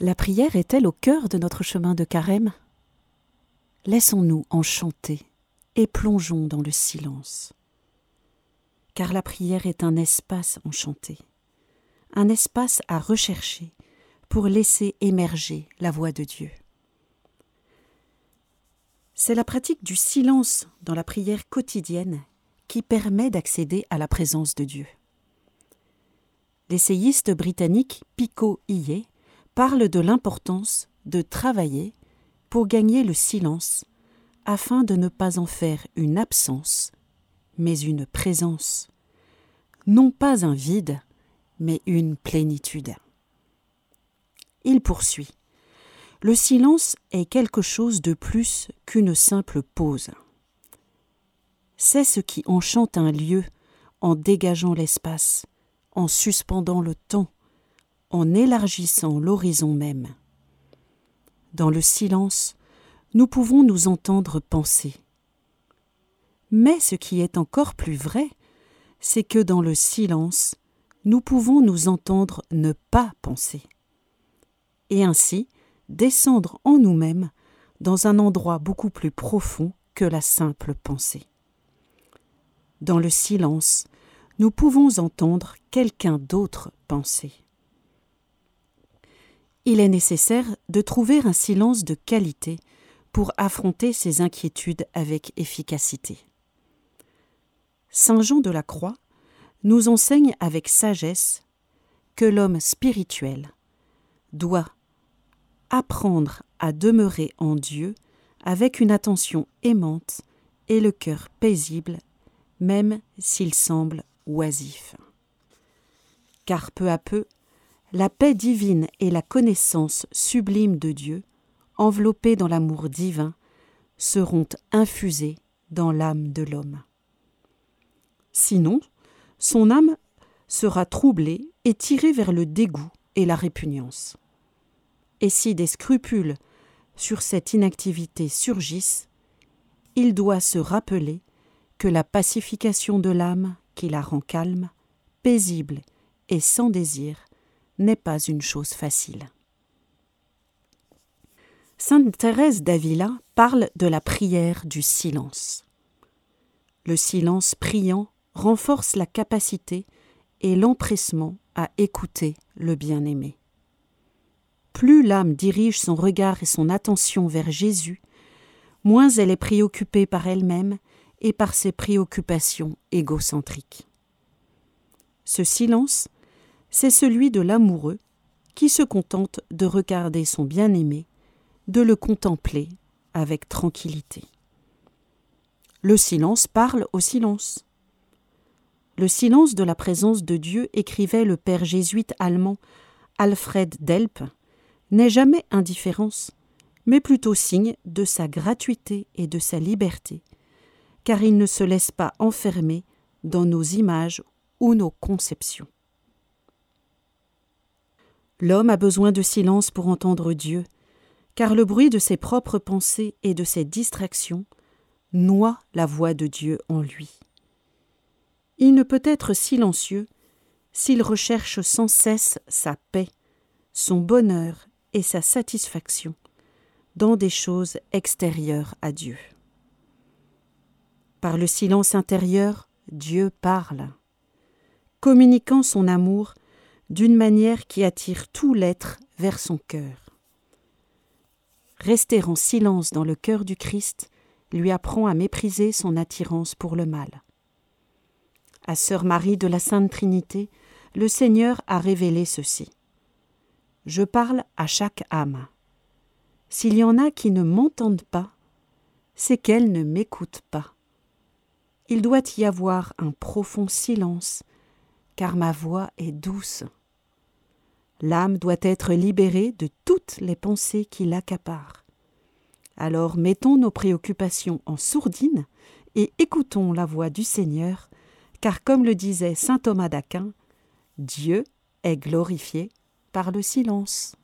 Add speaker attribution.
Speaker 1: La prière est-elle au cœur de notre chemin de carême? Laissons-nous enchanter et plongeons dans le silence. Car la prière est un espace enchanté, un espace à rechercher pour laisser émerger la voix de Dieu. C'est la pratique du silence dans la prière quotidienne qui permet d'accéder à la présence de Dieu. L'essayiste britannique Pico Iyer parle de l'importance de travailler pour gagner le silence afin de ne pas en faire une absence, mais une présence, non pas un vide, mais une plénitude. Il poursuit. Le silence est quelque chose de plus qu'une simple pause. C'est ce qui enchante un lieu en dégageant l'espace, en suspendant le temps, en élargissant l'horizon même. Dans le silence, nous pouvons nous entendre penser. Mais ce qui est encore plus vrai, c'est que dans le silence, nous pouvons nous entendre ne pas penser. Et ainsi descendre en nous-mêmes dans un endroit beaucoup plus profond que la simple pensée. Dans le silence, nous pouvons entendre quelqu'un d'autre penser il est nécessaire de trouver un silence de qualité pour affronter ces inquiétudes avec efficacité. Saint Jean de la Croix nous enseigne avec sagesse que l'homme spirituel doit apprendre à demeurer en Dieu avec une attention aimante et le cœur paisible, même s'il semble oisif. Car peu à peu, la paix divine et la connaissance sublime de Dieu, enveloppées dans l'amour divin, seront infusées dans l'âme de l'homme. Sinon, son âme sera troublée et tirée vers le dégoût et la répugnance. Et si des scrupules sur cette inactivité surgissent, il doit se rappeler que la pacification de l'âme qui la rend calme, paisible et sans désir n'est pas une chose facile. Sainte Thérèse d'Avila parle de la prière du silence. Le silence priant renforce la capacité et l'empressement à écouter le bien-aimé. Plus l'âme dirige son regard et son attention vers Jésus, moins elle est préoccupée par elle-même et par ses préoccupations égocentriques. Ce silence c'est celui de l'amoureux qui se contente de regarder son bien-aimé, de le contempler avec tranquillité. Le silence parle au silence. Le silence de la présence de Dieu, écrivait le père jésuite allemand Alfred Delp, n'est jamais indifférence, mais plutôt signe de sa gratuité et de sa liberté, car il ne se laisse pas enfermer dans nos images ou nos conceptions. L'homme a besoin de silence pour entendre Dieu, car le bruit de ses propres pensées et de ses distractions noie la voix de Dieu en lui. Il ne peut être silencieux s'il recherche sans cesse sa paix, son bonheur et sa satisfaction dans des choses extérieures à Dieu. Par le silence intérieur, Dieu parle, communiquant son amour d'une manière qui attire tout l'être vers son cœur. Rester en silence dans le cœur du Christ lui apprend à mépriser son attirance pour le mal. À Sœur Marie de la Sainte Trinité, le Seigneur a révélé ceci. Je parle à chaque âme. S'il y en a qui ne m'entendent pas, c'est qu'elles ne m'écoutent pas. Il doit y avoir un profond silence car ma voix est douce. L'âme doit être libérée de toutes les pensées qui l'accaparent. Alors mettons nos préoccupations en sourdine et écoutons la voix du Seigneur, car comme le disait saint Thomas d'Aquin, Dieu est glorifié par le silence.